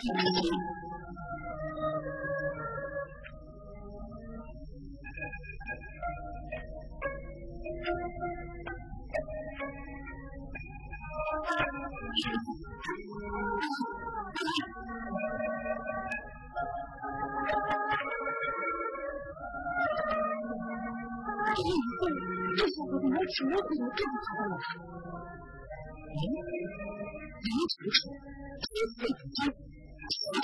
什么可能这么好呢？哎，林楚楚，这这这，非常好吃，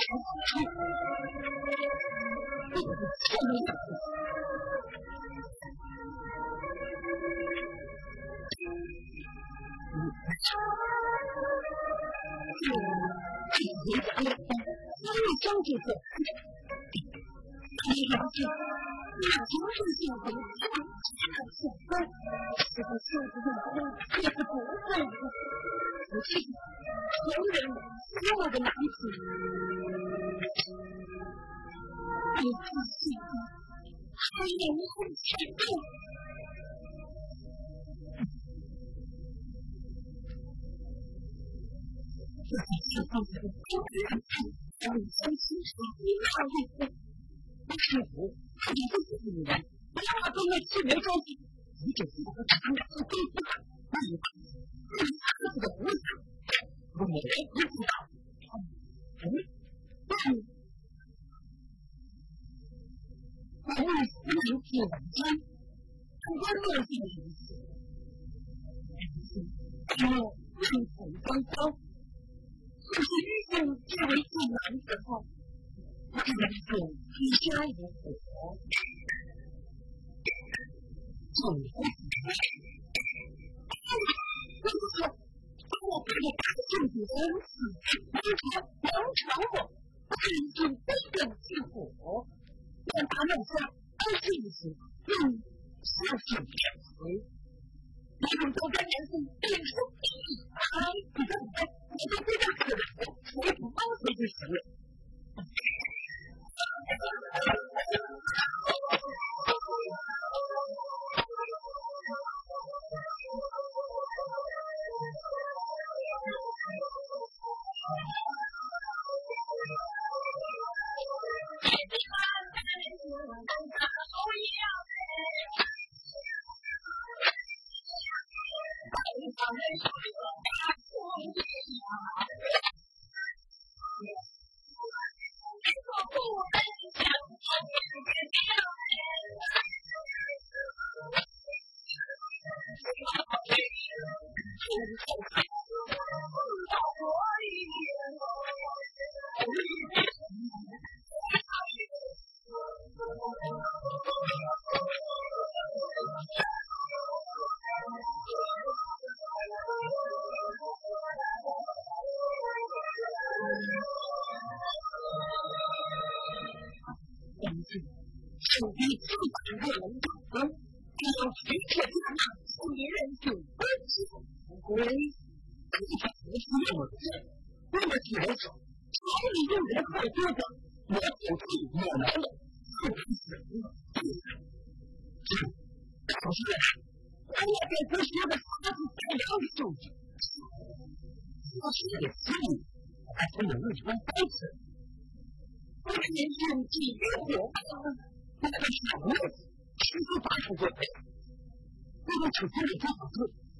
打进去生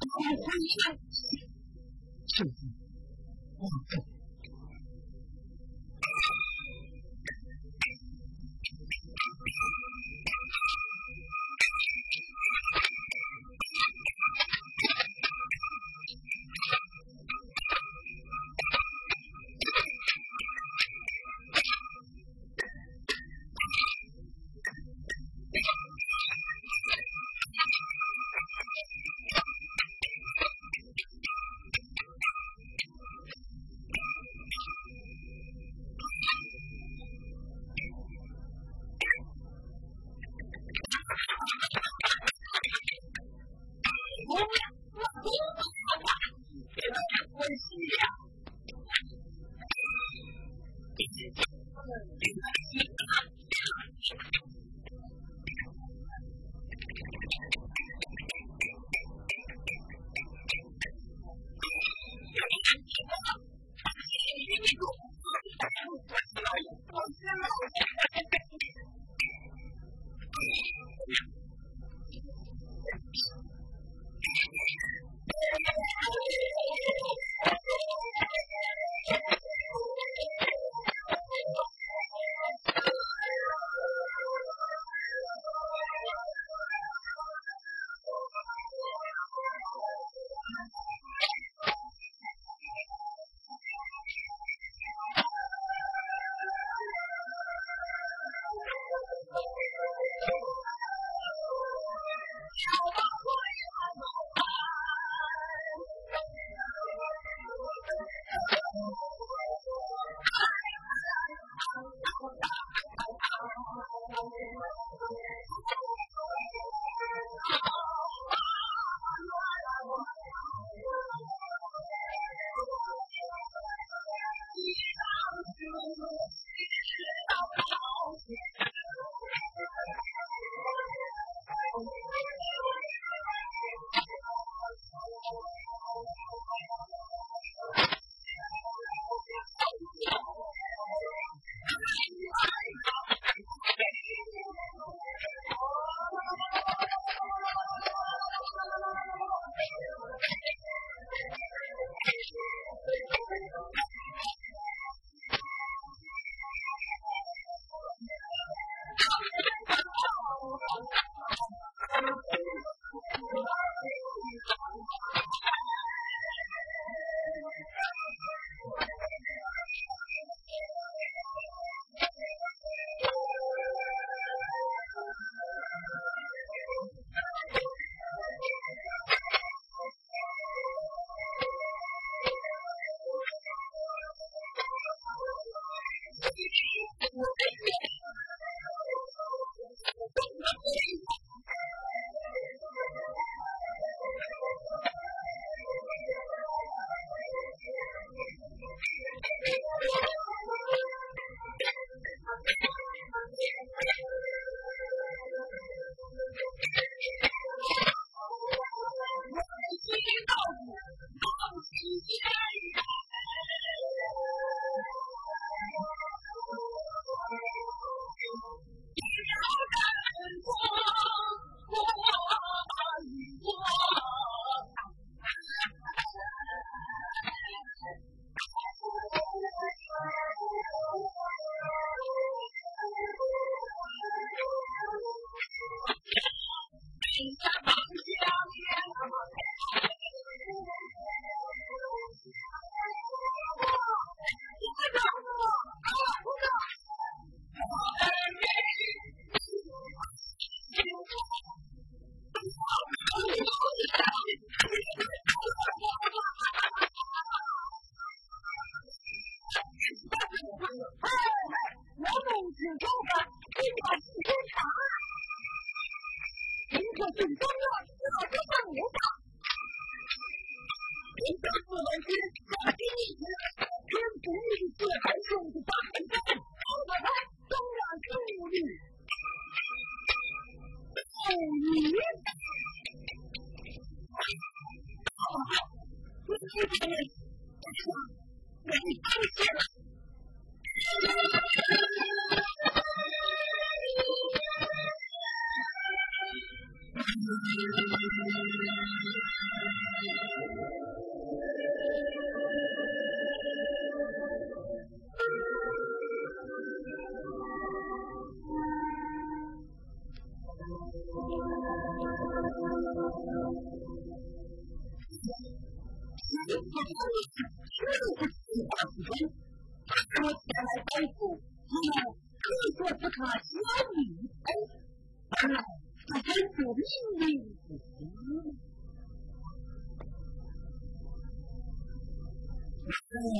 我很开心不敢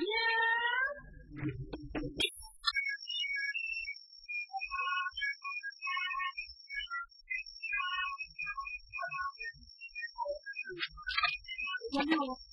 让 general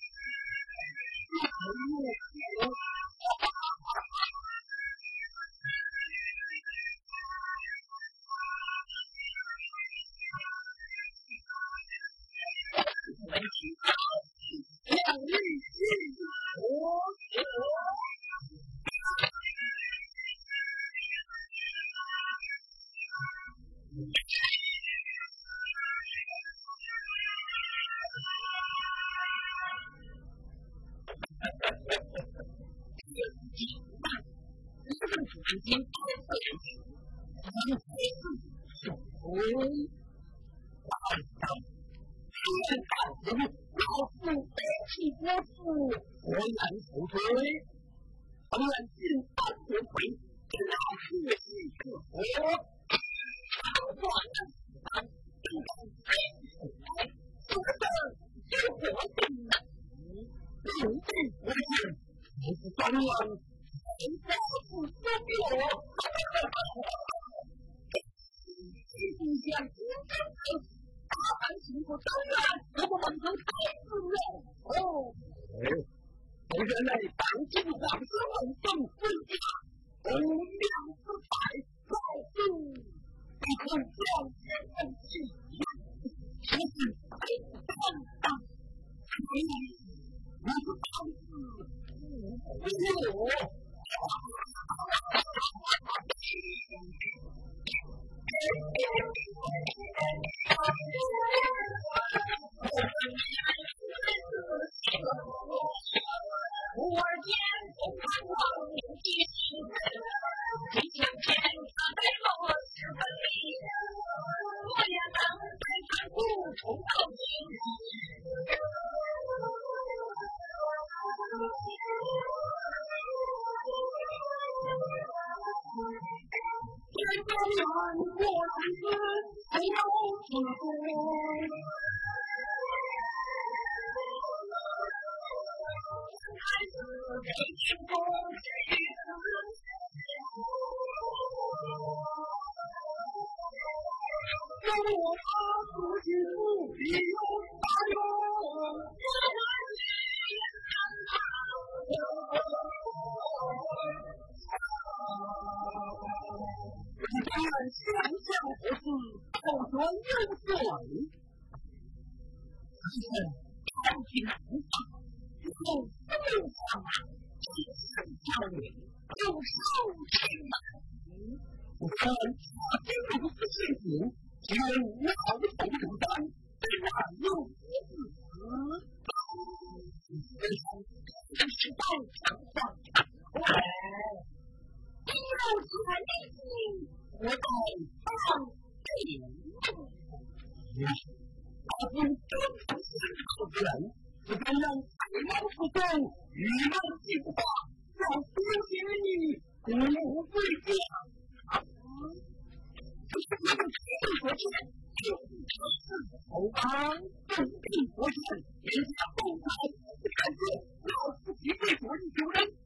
东平国君，天山猛虎，山岳乐此不疲，各路游。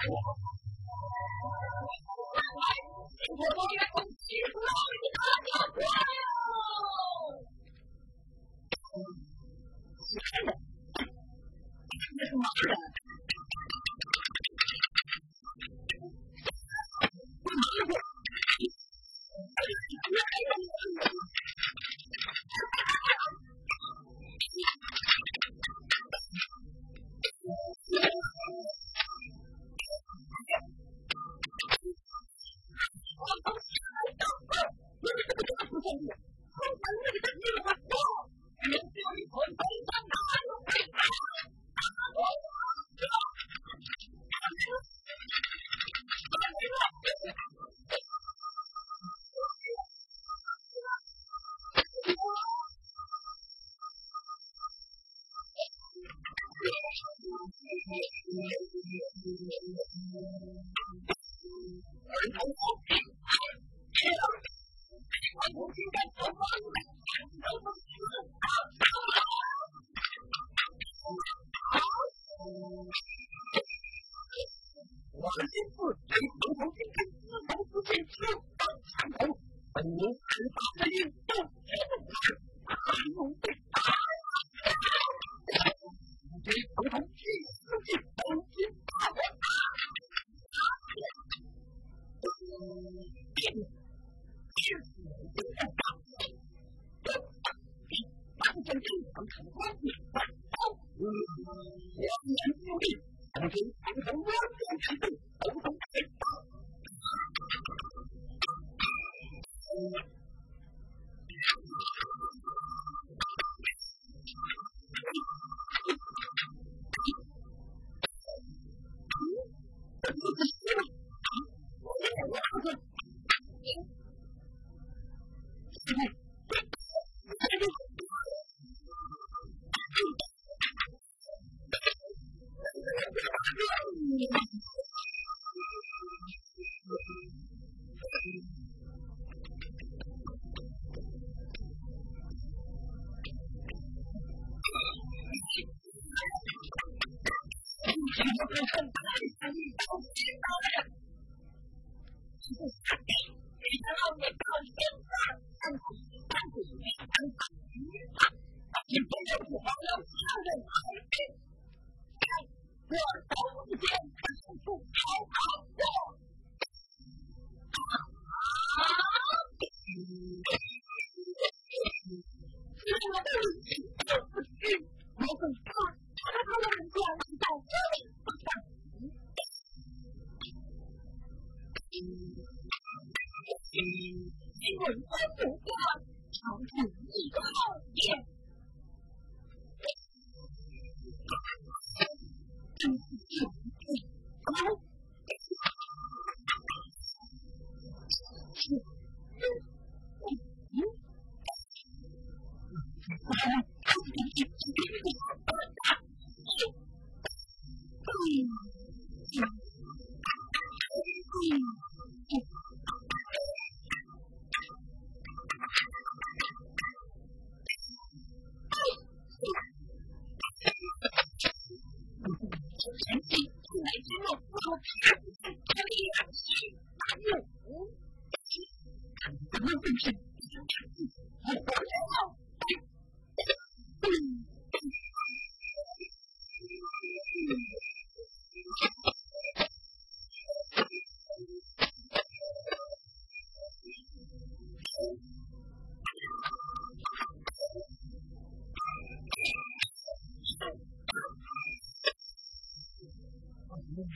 说。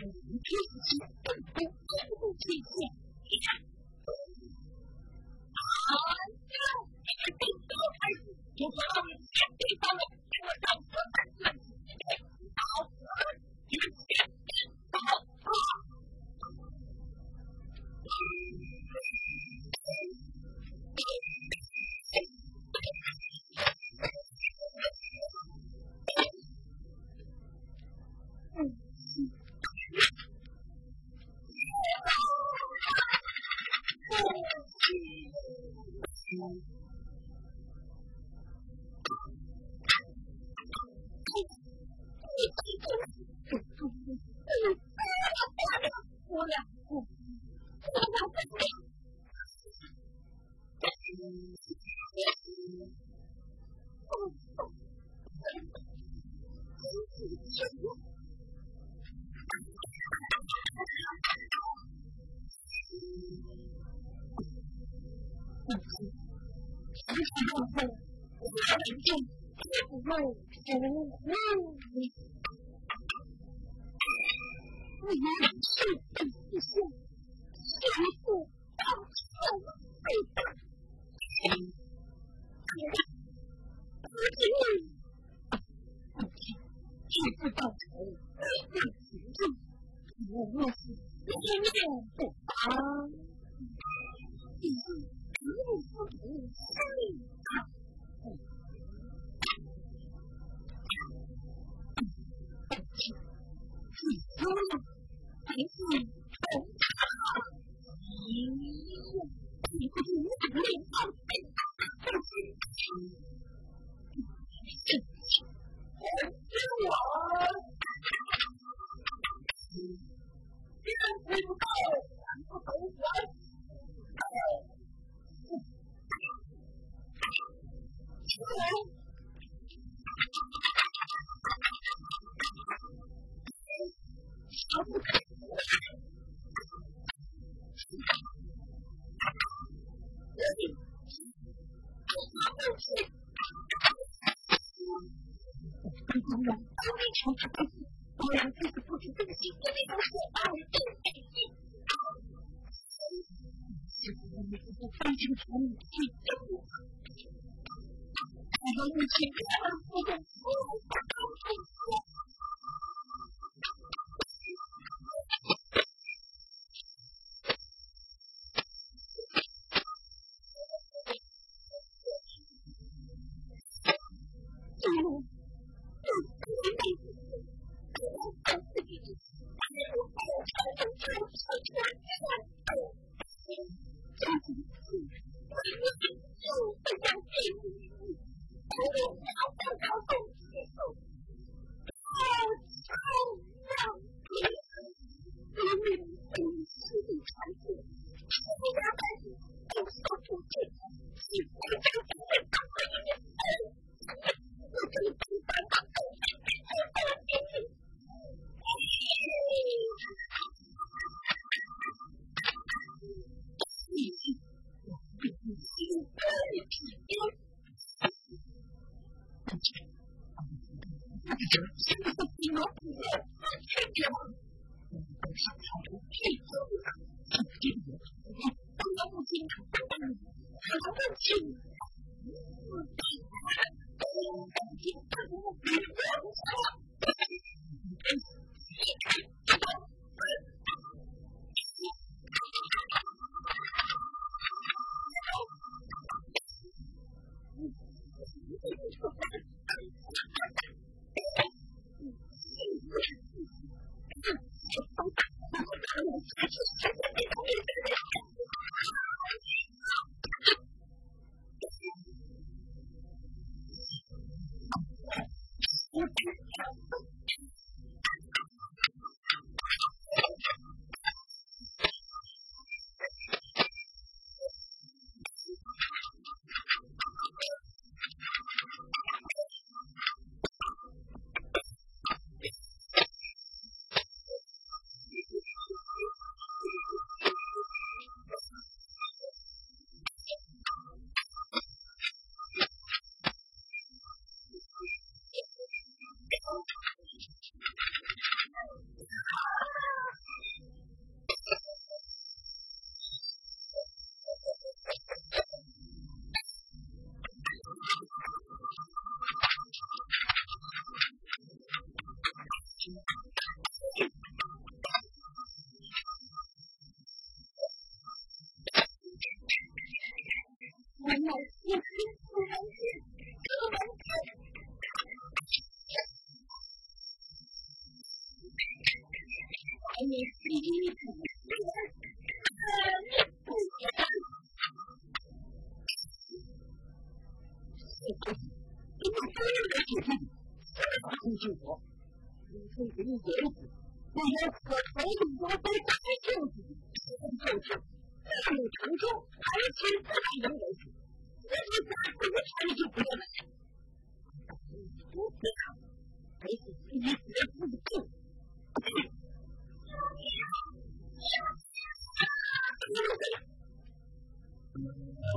好。 아이 有成就，还也其实赢为主。是就不要。自己学不够。Thank.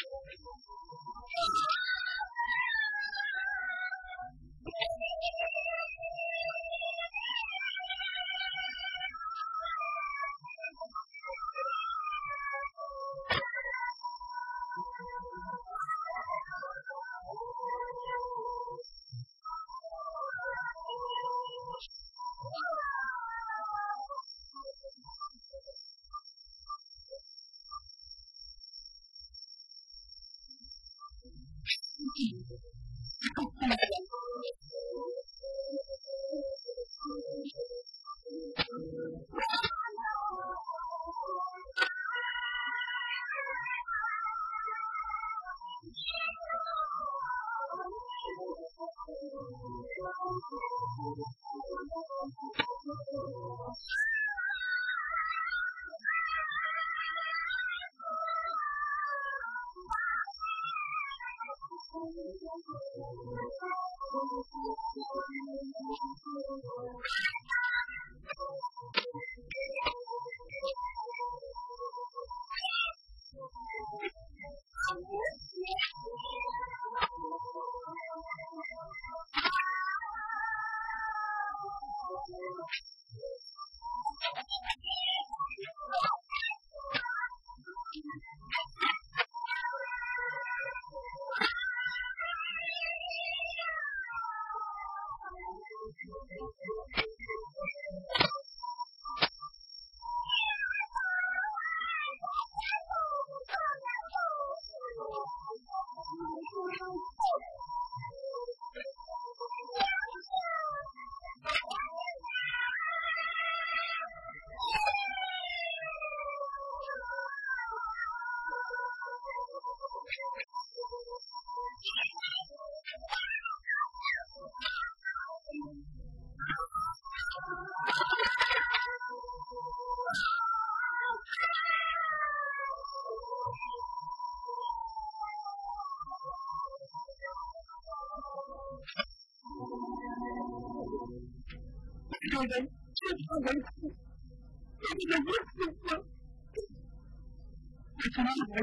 Thank you. 个人就是人父，为了我死，为什么来？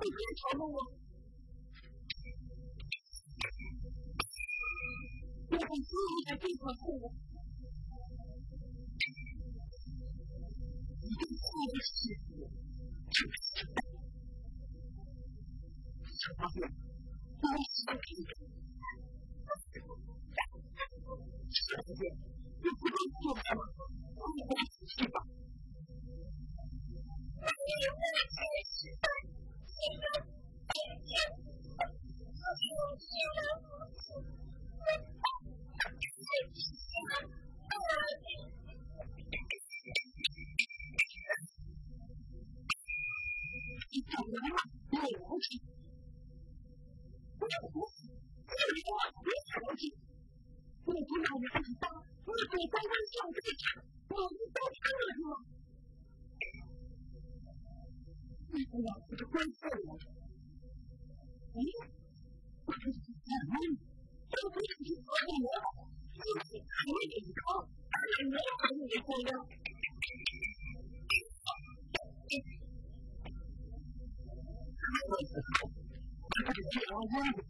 好了，我我很注意的地方是，warning